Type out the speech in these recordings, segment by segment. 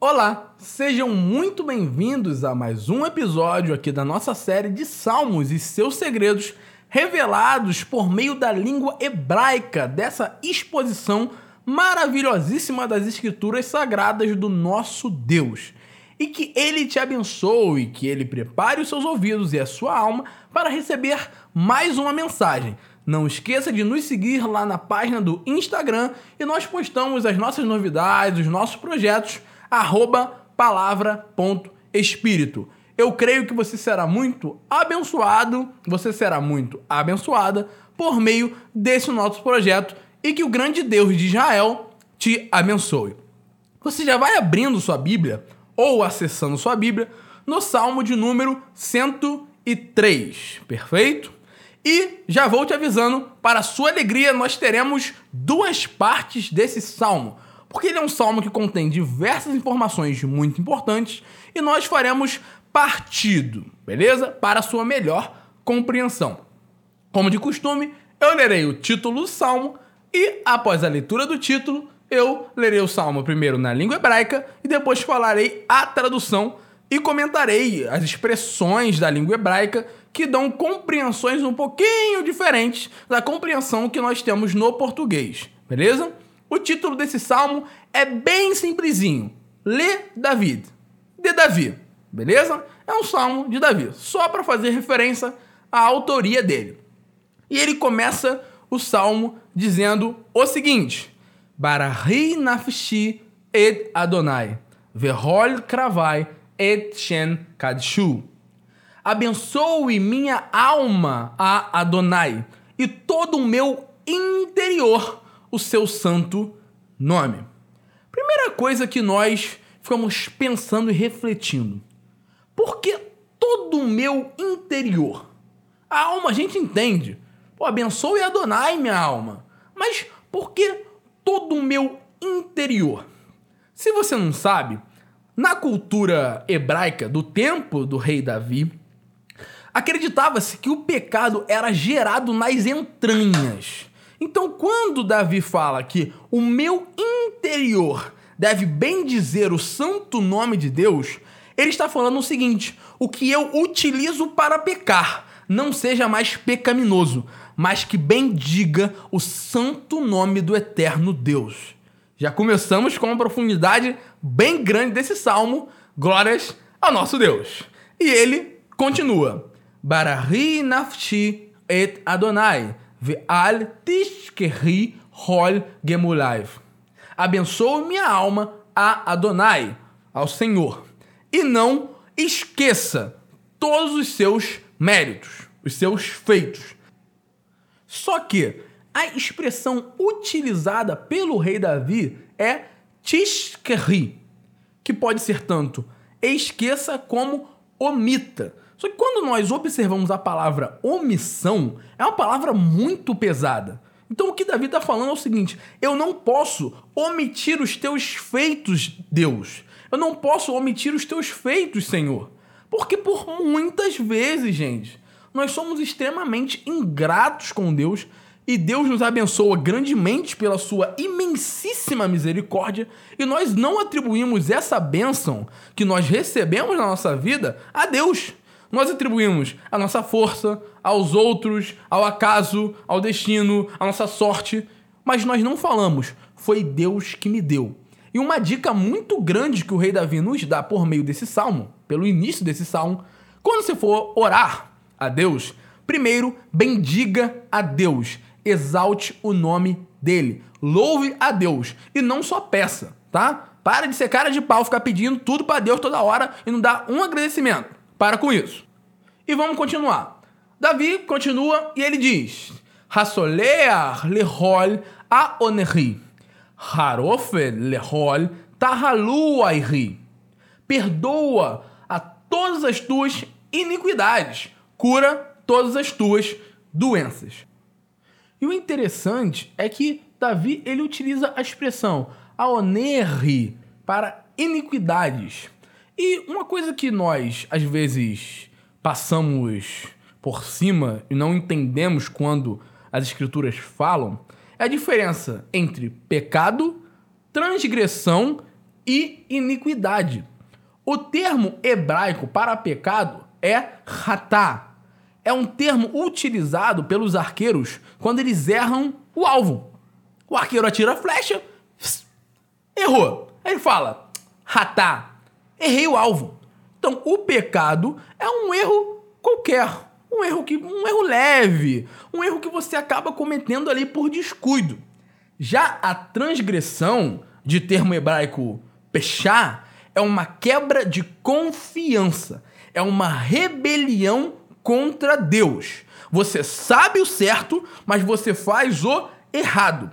Olá, sejam muito bem-vindos a mais um episódio aqui da nossa série de Salmos e seus segredos revelados por meio da língua hebraica dessa exposição maravilhosíssima das escrituras sagradas do nosso Deus. E que ele te abençoe, que ele prepare os seus ouvidos e a sua alma para receber mais uma mensagem. Não esqueça de nos seguir lá na página do Instagram e nós postamos as nossas novidades, os nossos projetos arroba palavra.espírito. Eu creio que você será muito abençoado, você será muito abençoada por meio desse nosso projeto e que o grande Deus de Israel te abençoe. Você já vai abrindo sua Bíblia ou acessando sua Bíblia no Salmo de número 103, perfeito? E já vou te avisando, para sua alegria, nós teremos duas partes desse salmo porque ele é um salmo que contém diversas informações muito importantes e nós faremos partido, beleza? Para sua melhor compreensão. Como de costume, eu lerei o título do salmo e, após a leitura do título, eu lerei o salmo primeiro na língua hebraica e depois falarei a tradução e comentarei as expressões da língua hebraica que dão compreensões um pouquinho diferentes da compreensão que nós temos no português, beleza? O título desse salmo é bem simplesinho. Lê David. De Davi. Beleza? É um salmo de Davi, só para fazer referência à autoria dele. E ele começa o salmo dizendo o seguinte: Barahi nafshi et Adonai, verhol kravai et shen kadshu. Abençoe minha alma a Adonai e todo o meu interior o seu santo nome. Primeira coisa que nós ficamos pensando e refletindo. Por que todo o meu interior? A alma a gente entende. Pô, abençoe Adonai, minha alma. Mas por que todo o meu interior? Se você não sabe, na cultura hebraica do tempo do rei Davi, acreditava-se que o pecado era gerado nas entranhas. Então, quando Davi fala que o meu interior deve bem dizer o santo nome de Deus, ele está falando o seguinte: o que eu utilizo para pecar não seja mais pecaminoso, mas que bendiga o santo nome do eterno Deus. Já começamos com uma profundidade bem grande desse salmo, glórias ao nosso Deus. E ele continua: Barahi nafshi et Adonai Ve'al tishkeri hol gemulaiv. Abençoe minha alma a Adonai, ao Senhor, e não esqueça todos os seus méritos, os seus feitos. Só que a expressão utilizada pelo rei Davi é tishkeri, que pode ser tanto esqueça como omita. Só que quando nós observamos a palavra omissão, é uma palavra muito pesada. Então o que Davi está falando é o seguinte: eu não posso omitir os teus feitos, Deus. Eu não posso omitir os teus feitos, Senhor. Porque por muitas vezes, gente, nós somos extremamente ingratos com Deus e Deus nos abençoa grandemente pela sua imensíssima misericórdia e nós não atribuímos essa bênção que nós recebemos na nossa vida a Deus. Nós atribuímos a nossa força aos outros, ao acaso, ao destino, à nossa sorte, mas nós não falamos, foi Deus que me deu. E uma dica muito grande que o rei Davi nos dá por meio desse salmo, pelo início desse salmo, quando você for orar a Deus, primeiro bendiga a Deus, exalte o nome dele, louve a Deus e não só peça, tá? Para de ser cara de pau, ficar pedindo tudo para Deus toda hora e não dar um agradecimento. Para com isso. E vamos continuar. Davi continua e ele diz: Hasolear lehol a oneri. Harofel lehol tahalu airi. Perdoa a todas as tuas iniquidades. Cura todas as tuas doenças. E o interessante é que Davi ele utiliza a expressão aoneri para iniquidades. E uma coisa que nós, às vezes, passamos por cima e não entendemos quando as escrituras falam é a diferença entre pecado, transgressão e iniquidade. O termo hebraico para pecado é ratá. É um termo utilizado pelos arqueiros quando eles erram o alvo. O arqueiro atira a flecha, errou. Aí ele fala, ratá, errei o alvo. Então, o pecado é um erro qualquer, um erro que um erro leve, um erro que você acaba cometendo ali por descuido. Já a transgressão, de termo hebraico pechá, é uma quebra de confiança, é uma rebelião contra Deus. Você sabe o certo, mas você faz o errado.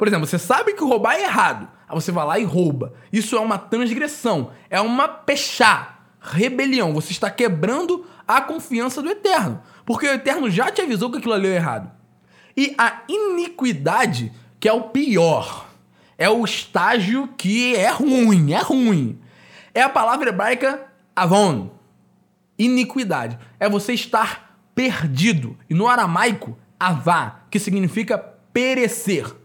Por exemplo, você sabe que roubar é errado, aí você vai lá e rouba. Isso é uma transgressão, é uma pechá, rebelião. Você está quebrando a confiança do Eterno, porque o Eterno já te avisou que aquilo ali é errado. E a iniquidade, que é o pior, é o estágio que é ruim, é ruim é a palavra hebraica avon, iniquidade. É você estar perdido. E no aramaico, avá, que significa perecer.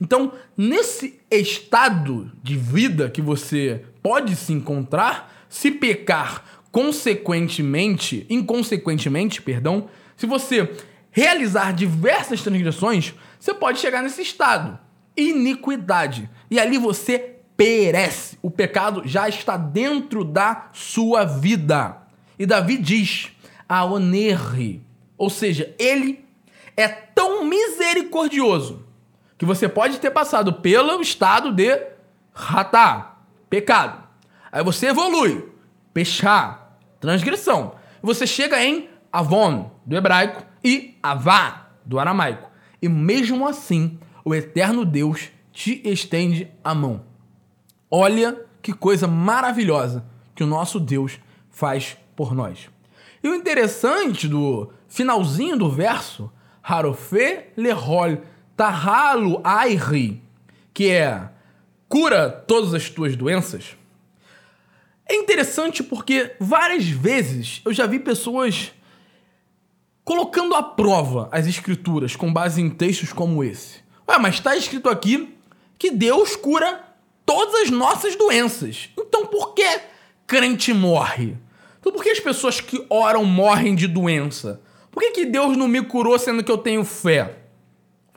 Então, nesse estado de vida que você pode se encontrar, se pecar consequentemente, inconsequentemente, perdão, se você realizar diversas transgressões, você pode chegar nesse estado, iniquidade. E ali você perece. O pecado já está dentro da sua vida. E Davi diz: a onerre. Ou seja, ele é tão misericordioso que você pode ter passado pelo estado de ratá, pecado. Aí você evolui, pechá, transgressão. Você chega em avon, do hebraico, e avá, do aramaico. E mesmo assim, o eterno Deus te estende a mão. Olha que coisa maravilhosa que o nosso Deus faz por nós. E o interessante do finalzinho do verso, Harofe lehol tahalo airi, que é cura todas as tuas doenças, é interessante porque várias vezes eu já vi pessoas colocando à prova as escrituras com base em textos como esse. Ué, mas está escrito aqui que Deus cura todas as nossas doenças. Então por que crente morre? Então por que as pessoas que oram morrem de doença? Por que, que Deus não me curou sendo que eu tenho fé?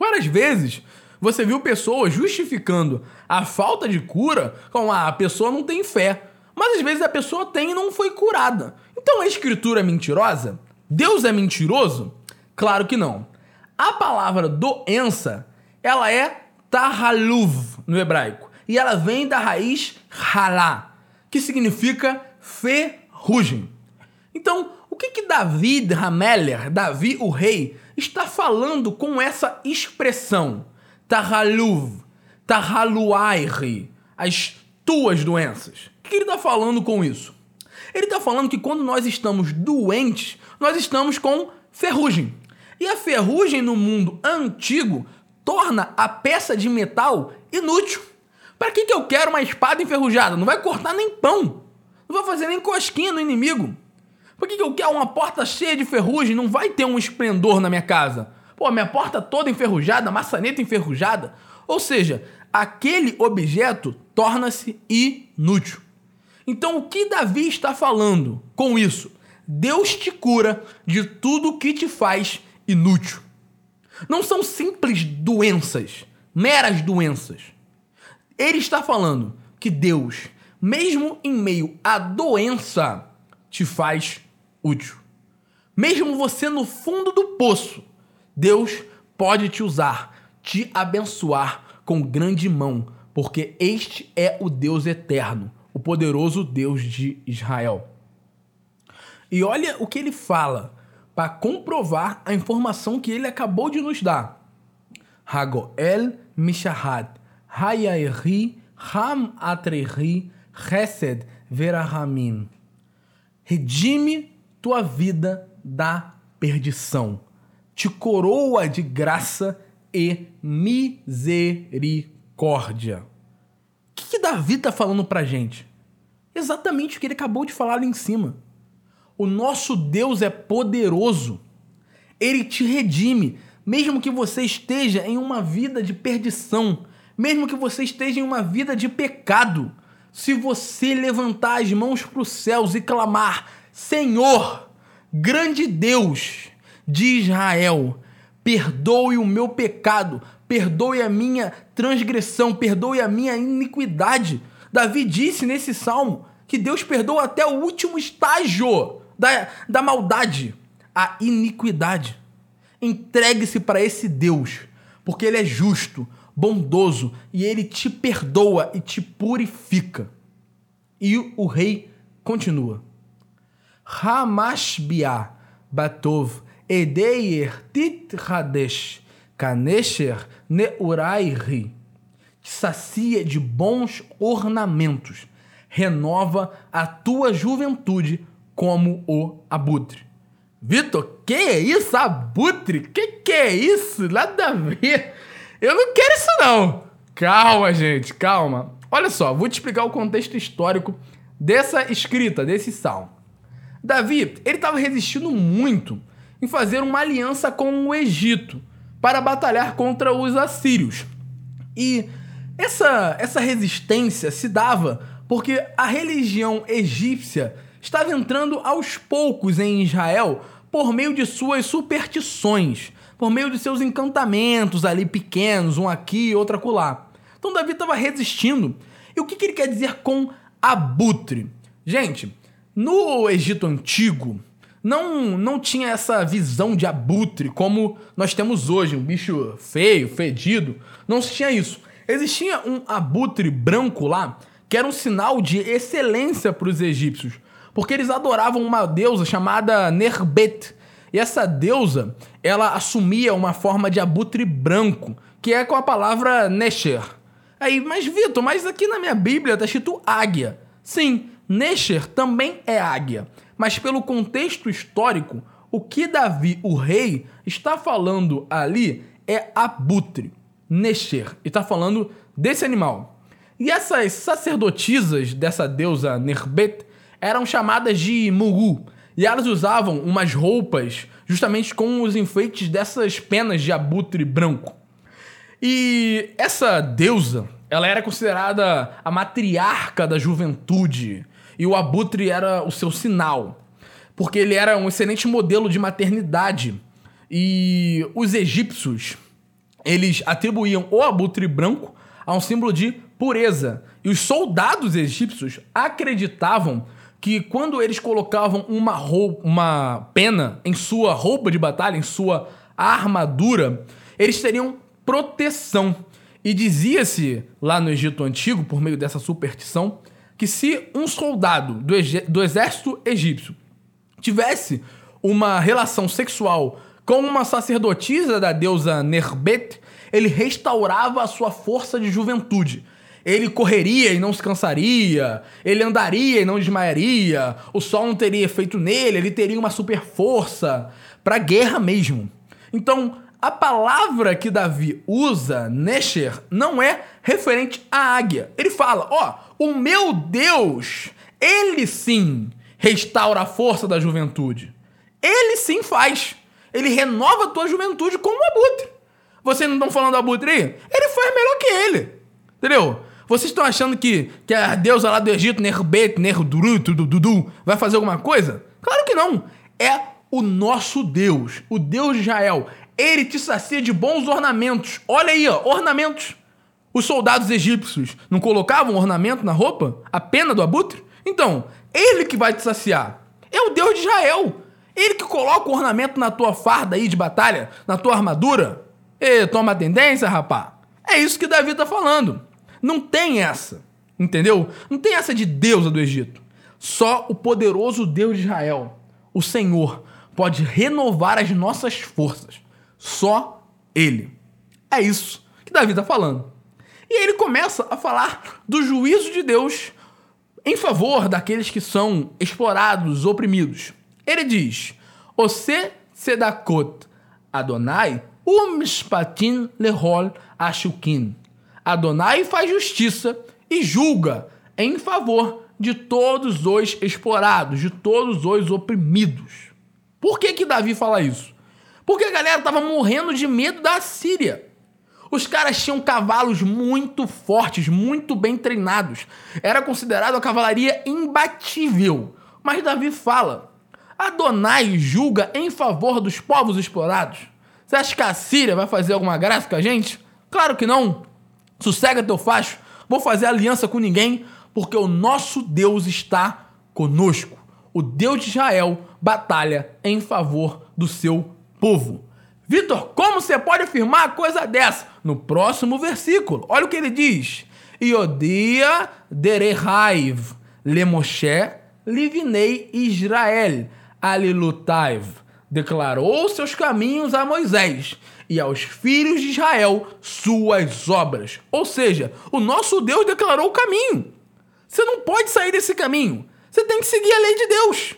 Várias vezes você viu pessoas justificando a falta de cura com ah, a pessoa não tem fé. Mas às vezes a pessoa tem e não foi curada. Então a escritura é mentirosa? Deus é mentiroso? Claro que não. A palavra doença, ela é tahaluv no hebraico e ela vem da raiz halá, que significa ferrugem. Então, que que David Hameler, Davi o rei, está falando com essa expressão? Tahaluv, tahaluairi, as tuas doenças. O que ele está falando com isso? Ele está falando que quando nós estamos doentes, nós estamos com ferrugem. E a ferrugem no mundo antigo torna a peça de metal inútil. Para que, que eu quero uma espada enferrujada? Não vai cortar nem pão. Não vai fazer nem cosquinha no inimigo. Por que, que eu quero uma porta cheia de ferrugem? Não vai ter um esplendor na minha casa. Pô, minha porta toda enferrujada, maçaneta enferrujada. Ou seja, aquele objeto torna-se inútil. Então, o que Davi está falando com isso? Deus te cura de tudo que te faz inútil. Não são simples doenças, meras doenças. Ele está falando que Deus, mesmo em meio à doença, te faz útil. Mesmo você no fundo do poço, Deus pode te usar, te abençoar com grande mão, porque este é o Deus eterno, o poderoso Deus de Israel. E olha o que ele fala para comprovar a informação que ele acabou de nos dar. Hagoel Mishahat Hayairi Ham Atrehi Verahamim. Redime tua vida da perdição. Te coroa de graça e misericórdia. O que, que Davi está falando pra gente? Exatamente o que ele acabou de falar ali em cima. O nosso Deus é poderoso. Ele te redime, mesmo que você esteja em uma vida de perdição, mesmo que você esteja em uma vida de pecado, se você levantar as mãos para os céus e clamar: Senhor, grande Deus de Israel, perdoe o meu pecado, perdoe a minha transgressão, perdoe a minha iniquidade. Davi disse nesse salmo que Deus perdoa até o último estágio da, da maldade, a iniquidade. Entregue-se para esse Deus, porque Ele é justo, bondoso e Ele te perdoa e te purifica. E o rei continua. Hamashbia Batov Edeir Tit Hadesh Kanesher Neurairi que sacia de bons ornamentos, renova a tua juventude como o abutre. Vitor, que é isso, abutre? Que que é isso? Nada a ver. Eu não quero isso não. Calma, gente, calma. Olha só, vou te explicar o contexto histórico dessa escrita, desse salmo. Davi, ele estava resistindo muito em fazer uma aliança com o Egito para batalhar contra os assírios. E essa, essa resistência se dava porque a religião egípcia estava entrando aos poucos em Israel por meio de suas superstições, por meio de seus encantamentos ali pequenos, um aqui, outro acolá. Então Davi estava resistindo. E o que, que ele quer dizer com abutre? Gente, no Egito Antigo, não, não tinha essa visão de abutre como nós temos hoje, um bicho feio, fedido. Não se tinha isso. Existia um abutre branco lá que era um sinal de excelência para os egípcios, porque eles adoravam uma deusa chamada Nerbet. E essa deusa, ela assumia uma forma de abutre branco, que é com a palavra Nesher. Aí, mas Vitor, mas aqui na minha Bíblia está escrito águia. Sim, Nesher também é águia, mas pelo contexto histórico, o que Davi, o rei, está falando ali é abutre. Nesher. E está falando desse animal. E essas sacerdotisas dessa deusa Nerbet eram chamadas de Mugu. E elas usavam umas roupas justamente com os enfeites dessas penas de abutre branco. E essa deusa, ela era considerada a matriarca da juventude. E o abutre era o seu sinal. Porque ele era um excelente modelo de maternidade. E os egípcios, eles atribuíam o abutre branco a um símbolo de pureza. E os soldados egípcios acreditavam que quando eles colocavam uma, roupa, uma pena em sua roupa de batalha, em sua armadura, eles teriam proteção. E dizia-se lá no Egito Antigo, por meio dessa superstição, que se um soldado do, do exército egípcio tivesse uma relação sexual com uma sacerdotisa da deusa Nerbet, ele restaurava a sua força de juventude. Ele correria e não se cansaria, ele andaria e não desmaiaria, o sol não teria efeito nele, ele teria uma super força para guerra mesmo. Então, a palavra que Davi usa, Nesher, não é referente à águia. Ele fala: Ó, oh, o meu Deus, ele sim restaura a força da juventude. Ele sim faz. Ele renova a tua juventude como um abutre. Vocês não estão falando do abutre aí? Ele faz melhor que ele. Entendeu? Vocês estão achando que, que a deusa lá do Egito, Nerbet, Nerduru, Dudu, vai fazer alguma coisa? Claro que não. É o nosso Deus, o Deus de Israel. Ele te sacia de bons ornamentos. Olha aí, ó, ornamentos. Os soldados egípcios não colocavam ornamento na roupa? A pena do abutre? Então, ele que vai te saciar. É o Deus de Israel. Ele que coloca o ornamento na tua farda aí de batalha, na tua armadura. E toma tendência, rapá. É isso que Davi tá falando. Não tem essa. Entendeu? Não tem essa de deusa do Egito. Só o poderoso Deus de Israel, o Senhor, pode renovar as nossas forças. Só Ele. É isso que Davi está falando. E ele começa a falar do juízo de Deus em favor daqueles que são explorados, oprimidos. Ele diz: Ose sedakot Adonai umshpatin lehol ashukin. Adonai faz justiça e julga em favor de todos os explorados, de todos os oprimidos. Por que que Davi fala isso? Porque a galera estava morrendo de medo da Síria. Os caras tinham cavalos muito fortes, muito bem treinados. Era considerado a cavalaria imbatível. Mas Davi fala: Adonai julga em favor dos povos explorados. Você acha que a Síria vai fazer alguma graça com a gente? Claro que não. Sossega teu facho. Vou fazer aliança com ninguém, porque o nosso Deus está conosco. O Deus de Israel batalha em favor do seu povo. Vitor, como você pode afirmar coisa dessa? No próximo versículo, olha o que ele diz. Iodia derehaiv lemoshe livinei Israel alilutaiv. Declarou seus caminhos a Moisés e aos filhos de Israel suas obras. Ou seja, o nosso Deus declarou o caminho. Você não pode sair desse caminho. Você tem que seguir a lei de Deus.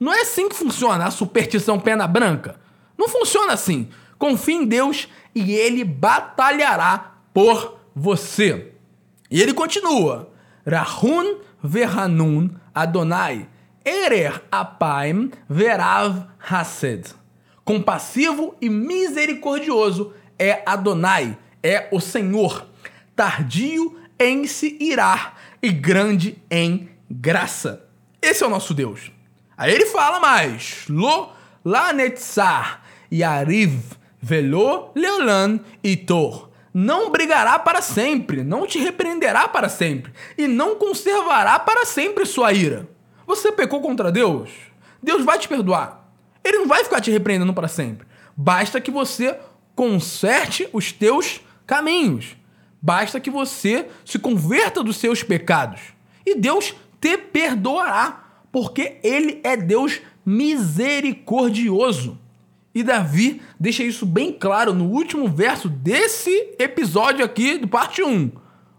Não é assim que funciona a superstição pena branca. Não funciona assim. Confie em Deus e ele batalhará por você. E ele continua: Rahun verhanun Adonai, erer apaim verav hased. Compassivo e misericordioso é Adonai, é o Senhor, tardio em se irar e grande em graça. Esse é o nosso Deus. Aí ele fala mais: Lo lanetzar yariv velo leolan itor. Não brigará para sempre, não te repreenderá para sempre, e não conservará para sempre sua ira. Você pecou contra Deus? Deus vai te perdoar. Ele não vai ficar te repreendendo para sempre. Basta que você conserte os teus caminhos. Basta que você se converta dos seus pecados. E Deus te perdoará, porque Ele é Deus misericordioso. E Davi deixa isso bem claro no último verso desse episódio aqui, do parte 1.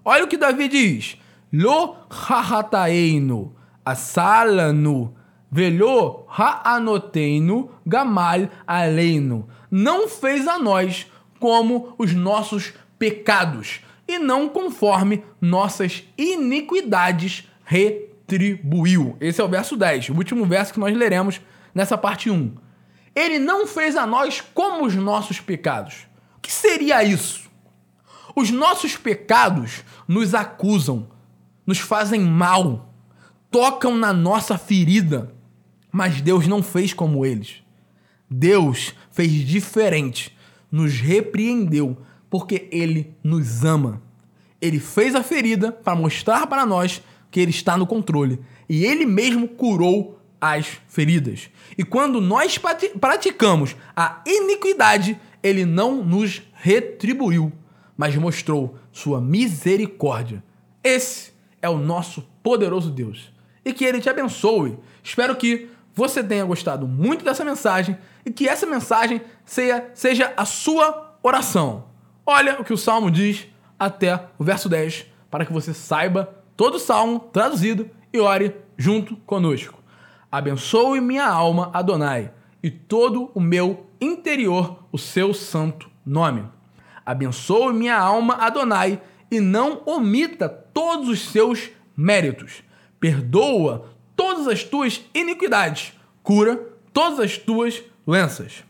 Olha o que Davi diz: Lo hahataeinu asalanu velho ha'anoteinu gamal aleinu. Não fez a nós como os nossos pecados, e não conforme nossas iniquidades retribuiu. Esse é o verso 10, o último verso que nós leremos nessa parte 1. Ele não fez a nós como os nossos pecados. O que seria isso? Os nossos pecados nos acusam, nos fazem mal, tocam na nossa ferida, mas Deus não fez como eles. Deus fez diferente, nos repreendeu, porque Ele nos ama. Ele fez a ferida para mostrar para nós que Ele está no controle. E Ele mesmo curou as feridas. E quando nós praticamos a iniquidade, Ele não nos retribuiu, mas mostrou sua misericórdia. Esse é o nosso poderoso Deus. E que Ele te abençoe. Espero que você tenha gostado muito dessa mensagem e que essa mensagem seja, seja a sua oração. Olha o que o Salmo diz até o verso 10, para que você saiba todo o Salmo traduzido e ore junto conosco. Abençoe minha alma, Adonai, e todo o meu interior o seu santo nome. Abençoe minha alma, Adonai, e não omita todos os seus méritos. Perdoa todas as tuas iniquidades, cura todas as tuas doenças.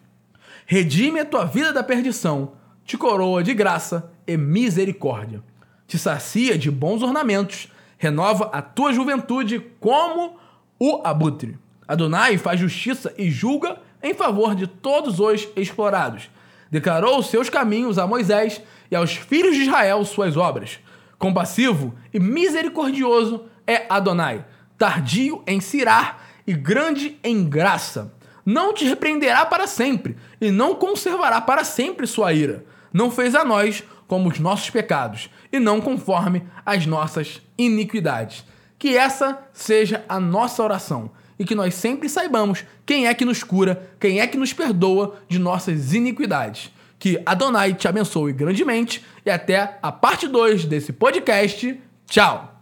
Redime a tua vida da perdição, te coroa de graça e misericórdia. Te sacia de bons ornamentos, renova a tua juventude como o abutre. Adonai faz justiça e julga em favor de todos os explorados. Declarou os seus caminhos a Moisés e aos filhos de Israel suas obras. Compassivo e misericordioso é Adonai, tardio em cirar e grande em graça. Não te repreenderá para sempre e não conservará para sempre sua ira. Não fez a nós como os nossos pecados e não conforme as nossas iniquidades. Que essa seja a nossa oração e que nós sempre saibamos quem é que nos cura, quem é que nos perdoa de nossas iniquidades. Que Adonai te abençoe grandemente e até a parte 2 desse podcast. Tchau!